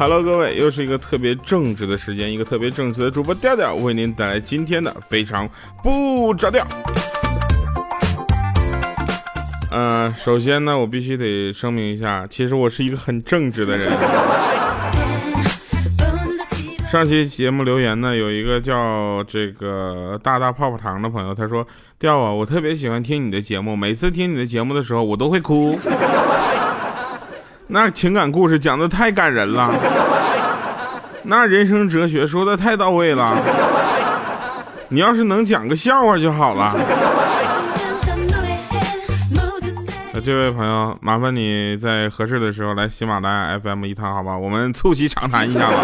Hello，各位，又是一个特别正直的时间，一个特别正直的主播调调为您带来今天的非常不着调。嗯，首先呢，我必须得声明一下，其实我是一个很正直的人。上期节目留言呢，有一个叫这个大大泡泡糖的朋友，他说：“调啊，我特别喜欢听你的节目，每次听你的节目的时候，我都会哭。那情感故事讲的太感人了，那人生哲学说的太到位了。你要是能讲个笑话就好了。”那这位朋友，麻烦你在合适的时候来喜马拉雅 FM 一趟，好吧？我们促膝长谈一下吧。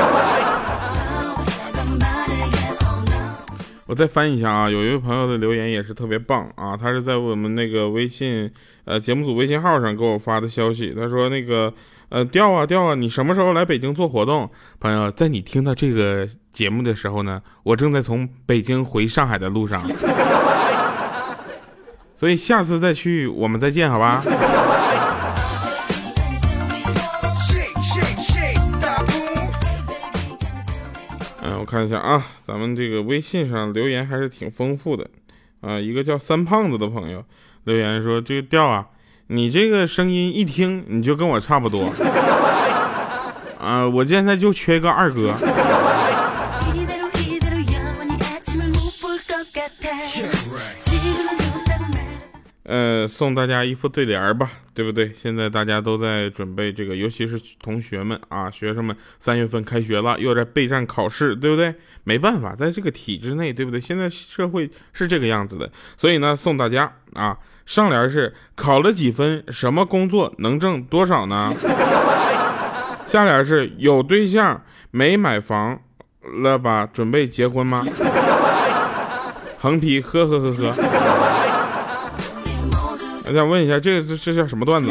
我再翻一下啊，有一位朋友的留言也是特别棒啊，他是在我们那个微信呃节目组微信号上给我发的消息，他说那个呃调啊调啊，你什么时候来北京做活动？朋友，在你听到这个节目的时候呢，我正在从北京回上海的路上，所以下次再去我们再见，好吧？我看一下啊，咱们这个微信上留言还是挺丰富的啊。一个叫三胖子的朋友留言说：“这个调啊，你这个声音一听你就跟我差不多啊，我现在就缺个二哥。”呃，送大家一副对联吧，对不对？现在大家都在准备这个，尤其是同学们啊，学生们，三月份开学了，又在备战考试，对不对？没办法，在这个体制内，对不对？现在社会是这个样子的，所以呢，送大家啊，上联是考了几分，什么工作能挣多少呢？下联是有对象没买房了吧？准备结婚吗？横批呵呵呵呵。我想问一下，这这这叫什么段子？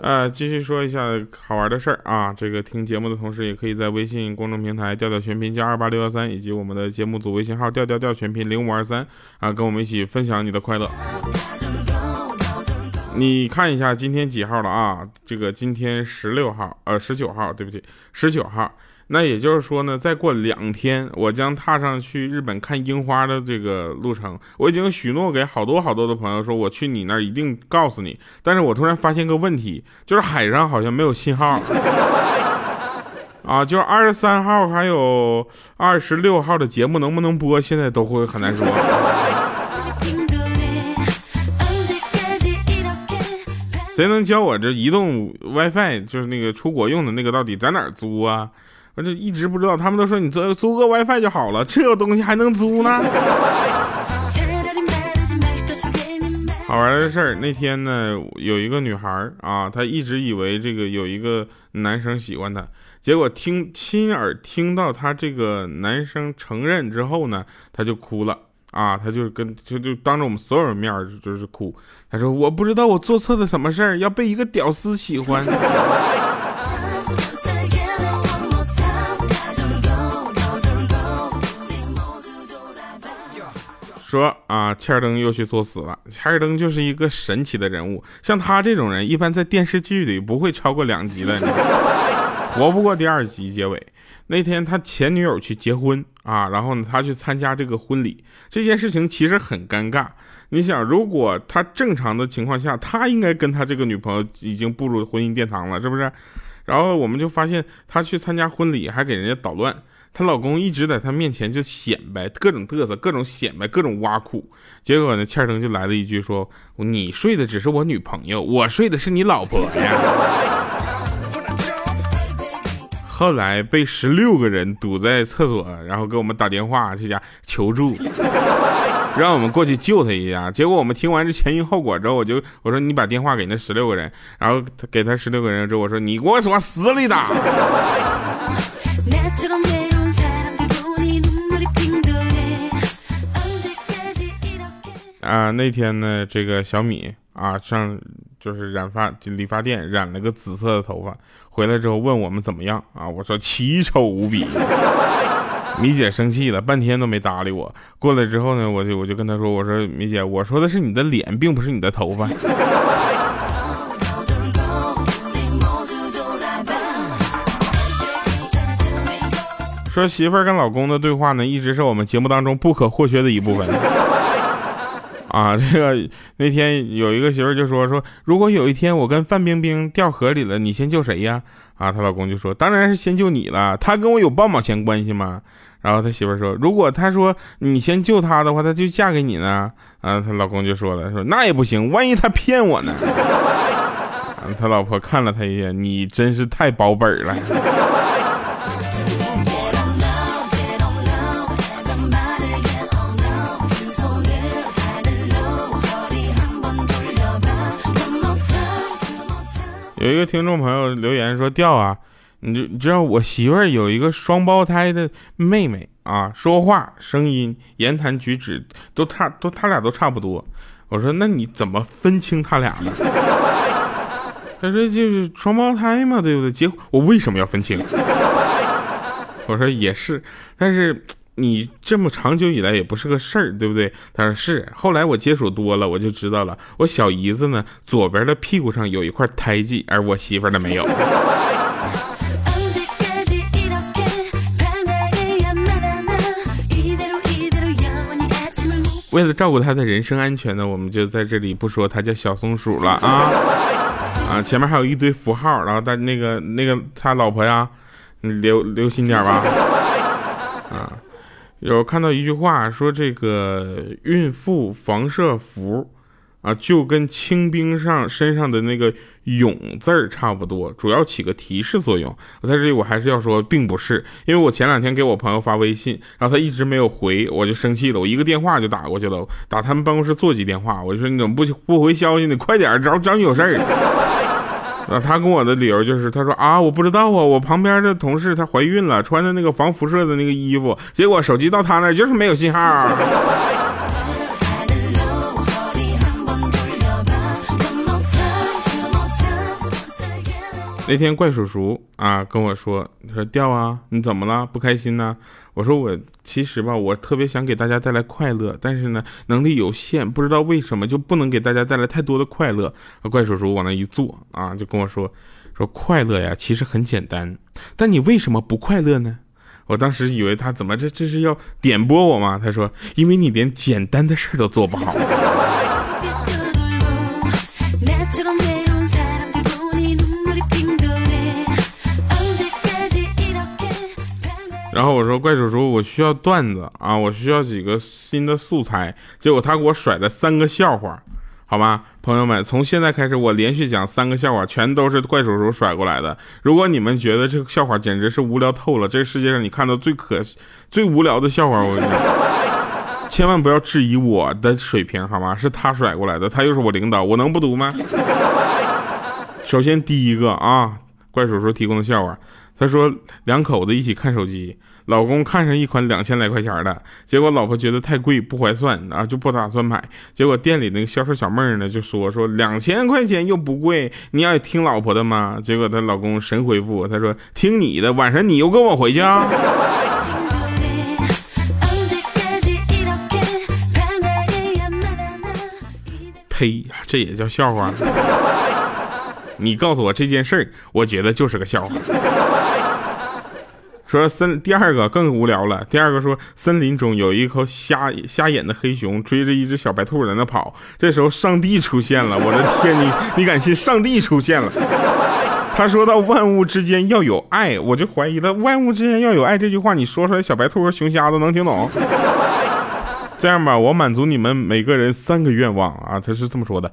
呃，继续说一下好玩的事儿啊。这个听节目的同时，也可以在微信公众平台调调全拼加二八六幺三，以及我们的节目组微信号调调调全拼零五二三啊，跟我们一起分享你的快乐。你看一下今天几号了啊？这个今天十六号，呃，十九号，对不起，十九号。那也就是说呢，再过两天，我将踏上去日本看樱花的这个路程。我已经许诺给好多好多的朋友说，我去你那儿一定告诉你。但是我突然发现个问题，就是海上好像没有信号。啊，就是二十三号还有二十六号的节目能不能播，现在都会很难说。谁能教我这移动 WiFi，就是那个出国用的那个，到底在哪儿租啊？我就一直不知道，他们都说你租租个 WiFi 就好了，这个东西还能租呢？好玩的事儿，那天呢，有一个女孩啊，她一直以为这个有一个男生喜欢她，结果听亲耳听到她这个男生承认之后呢，她就哭了啊，她就跟就就当着我们所有人面就是哭，她说我不知道我做错了什么事儿，要被一个屌丝喜欢。说啊，切尔登又去作死了。切尔登就是一个神奇的人物，像他这种人，一般在电视剧里不会超过两集的，活不过第二集结尾。那天他前女友去结婚啊，然后呢，他去参加这个婚礼，这件事情其实很尴尬。你想，如果他正常的情况下，他应该跟他这个女朋友已经步入婚姻殿堂了，是不是？然后我们就发现他去参加婚礼，还给人家捣乱。她老公一直在她面前就显摆，各种嘚瑟，各种显摆，各种挖苦。结果呢，欠登就来了一句说：“你睡的只是我女朋友，我睡的是你老婆呀。”后来被十六个人堵在厕所，然后给我们打电话，这家求助，让我们过去救他一下。结果我们听完这前因后果之后，我就我说你把电话给那十六个人，然后给他十六个人之后，我说你给我往死里打。啊，那天呢，这个小米啊上就是染发理发店染了个紫色的头发，回来之后问我们怎么样啊？我说奇丑无比。米姐生气了，半天都没搭理我。过来之后呢，我就我就跟她说，我说米姐，我说的是你的脸，并不是你的头发。说媳妇儿跟老公的对话呢，一直是我们节目当中不可或缺的一部分。啊，这个那天有一个媳妇就说说，如果有一天我跟范冰冰掉河里了，你先救谁呀？啊，她老公就说，当然是先救你了，她跟我有半毛钱关系吗？然后他媳妇说，如果他说你先救她的话，他就嫁给你呢？啊，她老公就说了，说那也不行，万一他骗我呢？他老婆看了他一眼，你真是太保本了。有一个听众朋友留言说：“调啊，你就你知道我媳妇儿有一个双胞胎的妹妹啊，说话声音、言谈举止都差，都他俩都差不多。”我说：“那你怎么分清他俩呢？” 他说：“就是双胞胎嘛，对不对？结我为什么要分清？”我说：“也是，但是。”你这么长久以来也不是个事儿，对不对？他说是。后来我接触多了，我就知道了。我小姨子呢，左边的屁股上有一块胎记，而我媳妇儿的没有。为了照顾他的人身安全呢，我们就在这里不说他叫小松鼠了 啊啊！前面还有一堆符号，然后他那个那个他老婆呀，你留留心点吧啊。有看到一句话说，这个孕妇防射服啊，就跟清兵上身上的那个“勇”字儿差不多，主要起个提示作用。我在这里我还是要说，并不是，因为我前两天给我朋友发微信，然后他一直没有回，我就生气了，我一个电话就打过去了，打他们办公室座机电话，我就说你怎么不不回消息呢？快点，找找你有事儿。啊，他跟我的理由就是，他说啊，我不知道啊，我旁边的同事她怀孕了，穿的那个防辐射的那个衣服，结果手机到他那就是没有信号。那天怪叔叔啊跟我说，说掉啊，你怎么了？不开心呢？我说我其实吧，我特别想给大家带来快乐，但是呢，能力有限，不知道为什么就不能给大家带来太多的快乐。怪叔叔往那一坐啊，就跟我说，说快乐呀，其实很简单，但你为什么不快乐呢？我当时以为他怎么这这是要点拨我吗？他说，因为你连简单的事都做不好。然后我说怪叔叔，我需要段子啊，我需要几个新的素材。结果他给我甩了三个笑话，好吧，朋友们，从现在开始我连续讲三个笑话，全都是怪叔叔甩过来的。如果你们觉得这个笑话简直是无聊透了，这个世界上你看到最可最无聊的笑话，我跟你讲，千万不要质疑我的水平，好吗？是他甩过来的，他又是我领导，我能不读吗？首先第一个啊，怪叔叔提供的笑话。他说两口子一起看手机，老公看上一款两千来块钱的，结果老婆觉得太贵不划算啊，就不打算买。结果店里那个销售小妹儿呢就说说两千块钱又不贵，你要听老婆的吗？结果她老公神回复，他说听你的，晚上你又跟我回去啊。呸，这也叫笑话？你告诉我这件事儿，我觉得就是个笑话。说森第二个更无聊了。第二个说，森林中有一头瞎瞎眼的黑熊追着一只小白兔在那跑。这时候上帝出现了，我的天，你你敢信上帝出现了？他说到万物之间要有爱，我就怀疑了，万物之间要有爱这句话，你说出来小白兔和熊瞎子能听懂？这样吧，我满足你们每个人三个愿望啊，他是这么说的。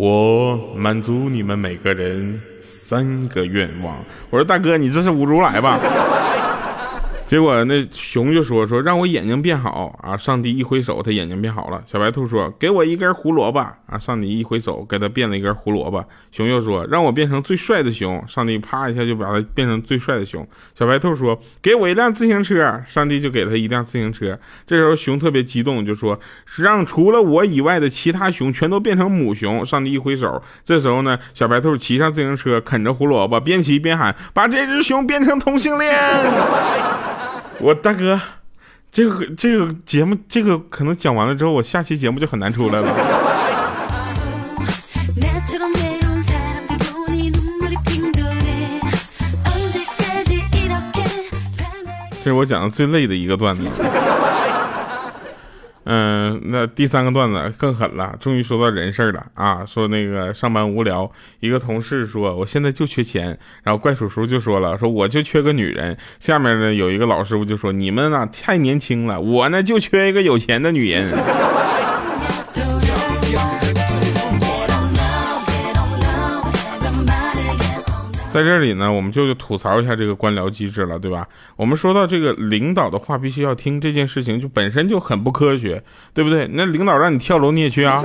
我满足你们每个人三个愿望。我说大哥，你这是侮辱来吧？结果那熊就说说让我眼睛变好啊！上帝一挥手，他眼睛变好了。小白兔说给我一根胡萝卜啊！上帝一挥手，给他变了一根胡萝卜。熊又说让我变成最帅的熊。上帝啪一下就把他变成最帅的熊。小白兔说给我一辆自行车。上帝就给他一辆自行车。这时候熊特别激动，就说让除了我以外的其他熊全都变成母熊。上帝一挥手，这时候呢，小白兔骑上自行车，啃着胡萝卜，边骑边喊把这只熊变成同性恋。我大哥，这个这个节目，这个可能讲完了之后，我下期节目就很难出来了。这是我讲的最累的一个段子。嗯，那第三个段子更狠了，终于说到人事了啊！说那个上班无聊，一个同事说我现在就缺钱，然后怪叔叔就说了，说我就缺个女人。下面呢有一个老师傅就说你们呢太年轻了，我呢就缺一个有钱的女人。在这里呢，我们就吐槽一下这个官僚机制了，对吧？我们说到这个领导的话必须要听这件事情，就本身就很不科学，对不对？那领导让你跳楼你也去啊，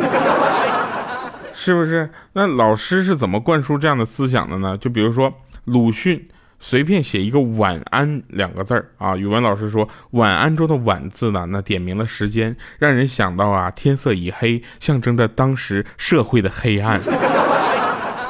是不是？那老师是怎么灌输这样的思想的呢？就比如说鲁迅随便写一个晚安两个字儿啊，语文老师说晚安中的晚字呢，那点明了时间，让人想到啊天色已黑，象征着当时社会的黑暗。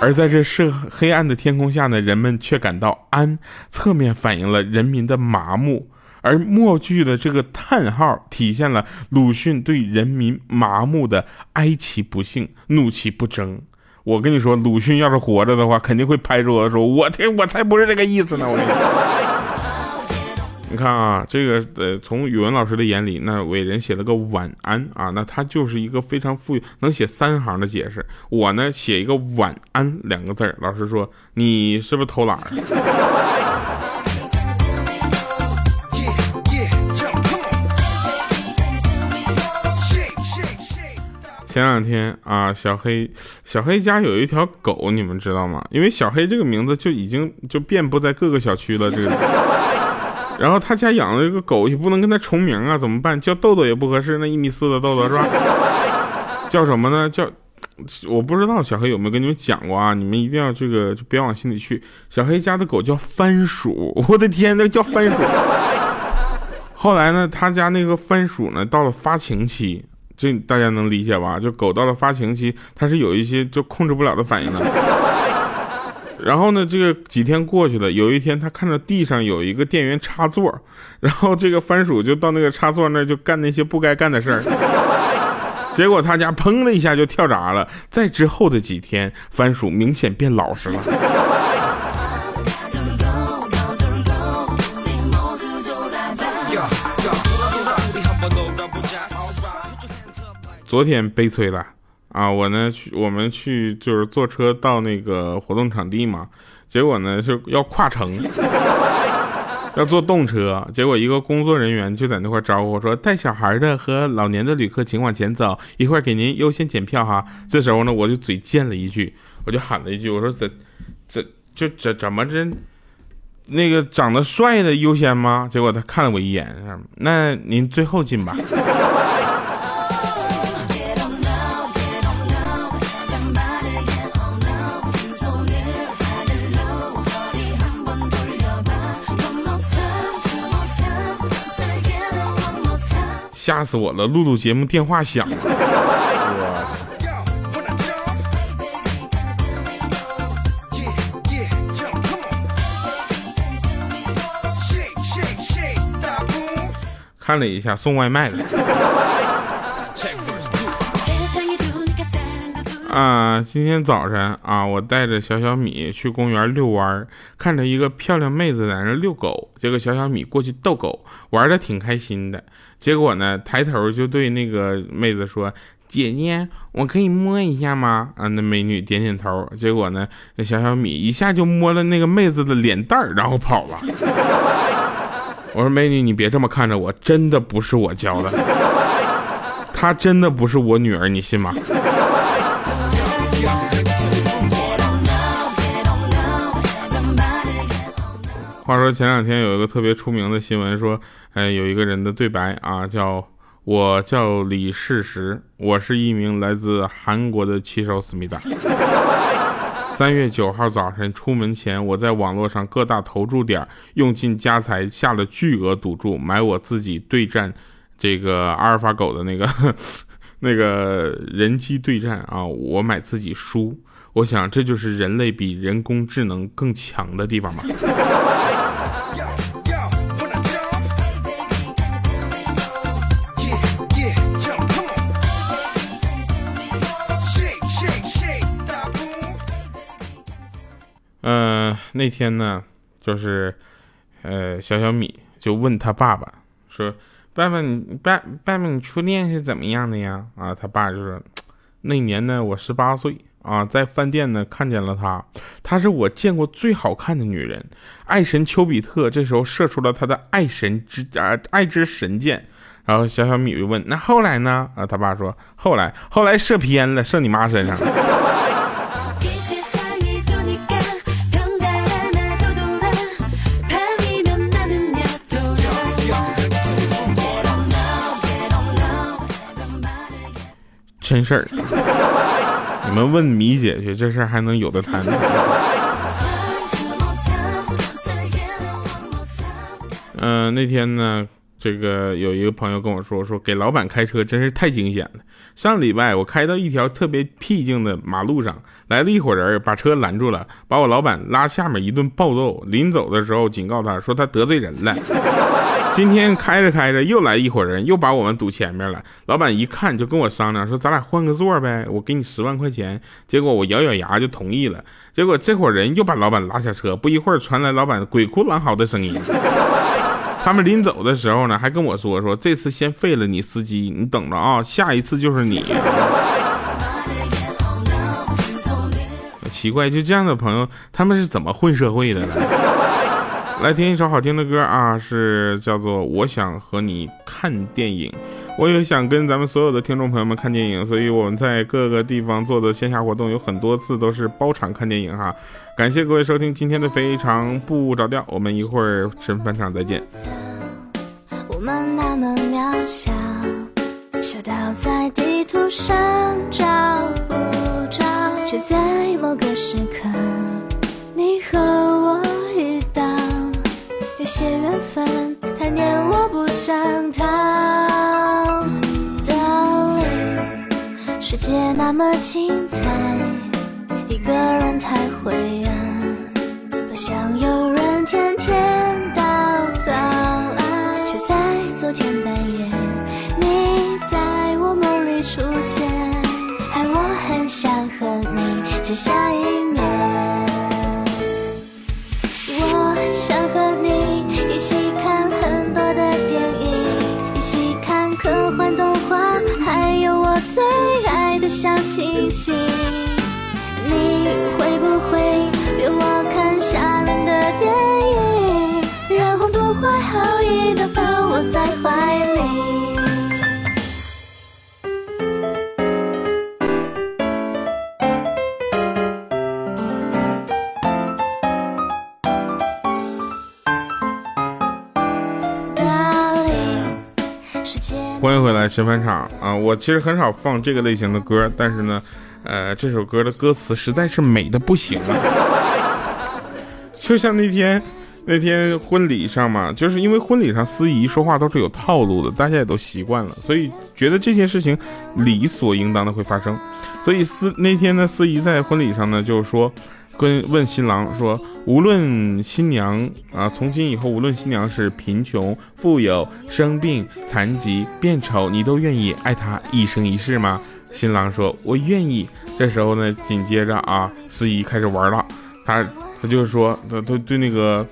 而在这社黑暗的天空下呢，人们却感到安，侧面反映了人民的麻木。而末句的这个叹号，体现了鲁迅对人民麻木的哀其不幸，怒其不争。我跟你说，鲁迅要是活着的话，肯定会拍桌子说：“我天，我才不是这个意思呢！”我跟你说。你看啊，这个呃，从语文老师的眼里，那伟人写了个晚安啊，那他就是一个非常富裕，能写三行的解释。我呢，写一个晚安两个字儿，老师说你是不是偷懒？前两天啊，小黑小黑家有一条狗，你们知道吗？因为小黑这个名字就已经就遍布在各个小区了，这个。然后他家养了一个狗，也不能跟他重名啊，怎么办？叫豆豆也不合适，那一米四的豆豆是吧？叫什么呢？叫我不知道，小黑有没有跟你们讲过啊？你们一定要这个就别往心里去。小黑家的狗叫番薯，我的天，那叫番薯。后来呢，他家那个番薯呢，到了发情期，这大家能理解吧？就狗到了发情期，它是有一些就控制不了的反应的。然后呢，这个几天过去了，有一天他看到地上有一个电源插座，然后这个番薯就到那个插座那就干那些不该干的事儿，结果他家砰的一下就跳闸了。在之后的几天，番薯明显变老实了。昨天悲催了。啊，我呢去，我们去就是坐车到那个活动场地嘛，结果呢是要跨城，要坐动车，结果一个工作人员就在那块招呼说，带小孩的和老年的旅客请往前走，一会儿给您优先检票哈。这时候呢，我就嘴贱了一句，我就喊了一句，我说怎怎就怎怎么着，那个长得帅的优先吗？结果他看了我一眼，那您最后进吧。吓死我了！录录节目电话响了，看了一下送外卖的。啊，今天早晨啊，我带着小小米去公园遛弯，看着一个漂亮妹子在那遛狗，结果小小米过去逗狗，玩的挺开心的。结果呢，抬头就对那个妹子说：“姐姐，我可以摸一下吗？”啊，那美女点点头。结果呢，那小小米一下就摸了那个妹子的脸蛋儿，然后跑了。我说：“美女，你别这么看着我，真的不是我教的，她真的不是我女儿，你信吗？”话说前两天有一个特别出名的新闻，说，哎，有一个人的对白啊，叫我叫李世石，我是一名来自韩国的骑手思密达。三月九号早晨出门前，我在网络上各大投注点用尽家财下了巨额赌注，买我自己对战这个阿尔法狗的那个 那个人机对战啊，我买自己输。我想这就是人类比人工智能更强的地方吧。嗯，那天呢，就是，呃，小小米就问他爸爸说：“爸爸，你爸爸爸，你初恋是怎么样的呀？”啊，他爸就说：“那年呢，我十八岁啊，在饭店呢看见了她，她是我见过最好看的女人。爱神丘比特这时候射出了他的爱神之啊爱之神箭。”然后小小米就问：“那后来呢？”啊，他爸说：“后来，后来射偏了，射你妈身上。”真事儿，你们问米姐去，这事儿还能有的谈。嗯，那天呢？这个有一个朋友跟我说，说给老板开车真是太惊险了。上礼拜我开到一条特别僻静的马路上，来了一伙人，把车拦住了，把我老板拉下面一顿暴揍。临走的时候警告他说他得罪人了。今天开着开着又来一伙人，又把我们堵前面了。老板一看就跟我商量说咱俩换个座呗，我给你十万块钱。结果我咬咬牙就同意了。结果这伙人又把老板拉下车，不一会儿传来老板鬼哭狼嚎的声音。他们临走的时候呢，还跟我说说这次先废了你司机，你等着啊，下一次就是你。奇怪，就这样的朋友，他们是怎么混社会的呢？来听一首好听的歌啊，是叫做《我想和你看电影》。我也想跟咱们所有的听众朋友们看电影，所以我们在各个地方做的线下活动有很多次都是包场看电影哈。感谢各位收听今天的非常不着调，我们一会儿神返场再见。我们那么渺小，小到在地图上找不着，却在某个时刻，些缘分太黏，我不想逃。Darling，世界那么精彩，一个人太灰小清新，你会不会约我看吓人的电影，然后不怀好意的抱我在怀里？神返场啊！我其实很少放这个类型的歌，但是呢，呃，这首歌的歌词实在是美的不行啊！就像那天那天婚礼上嘛，就是因为婚礼上司仪说话都是有套路的，大家也都习惯了，所以觉得这些事情理所应当的会发生。所以司那天呢，司仪在婚礼上呢，就是说。跟问新郎说，无论新娘啊，从今以后，无论新娘是贫穷、富有、生病、残疾、变丑，你都愿意爱她一生一世吗？新郎说，我愿意。这时候呢，紧接着啊，司仪开始玩了，他他就说，他他对那个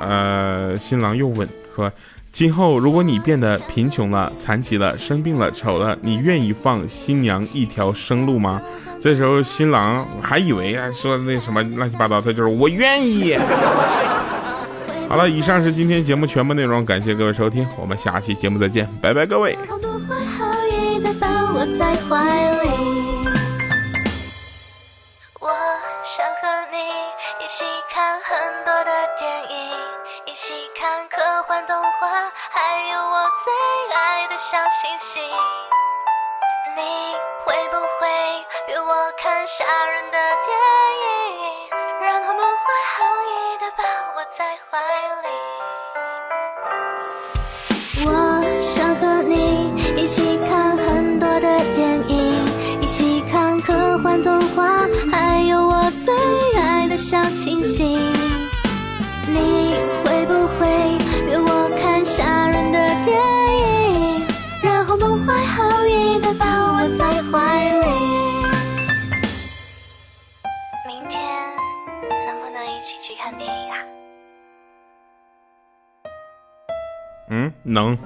呃新郎又问说，今后如果你变得贫穷了、残疾了、生病了、丑了，你愿意放新娘一条生路吗？这时候新郎还以为啊说那什么乱七八糟，他就是我愿意。好了，以上是今天节目全部内容，感谢各位收听，我们下期节目再见，拜拜各位。我想和你一起看很多的电影，一起看科幻动画，还有我最爱的小星星。你会不会约我看吓人的电影，然后不怀好意的抱我在怀里？我想和你一起看很多的电影，一起看科幻动画，还有我最爱的小清新。你能。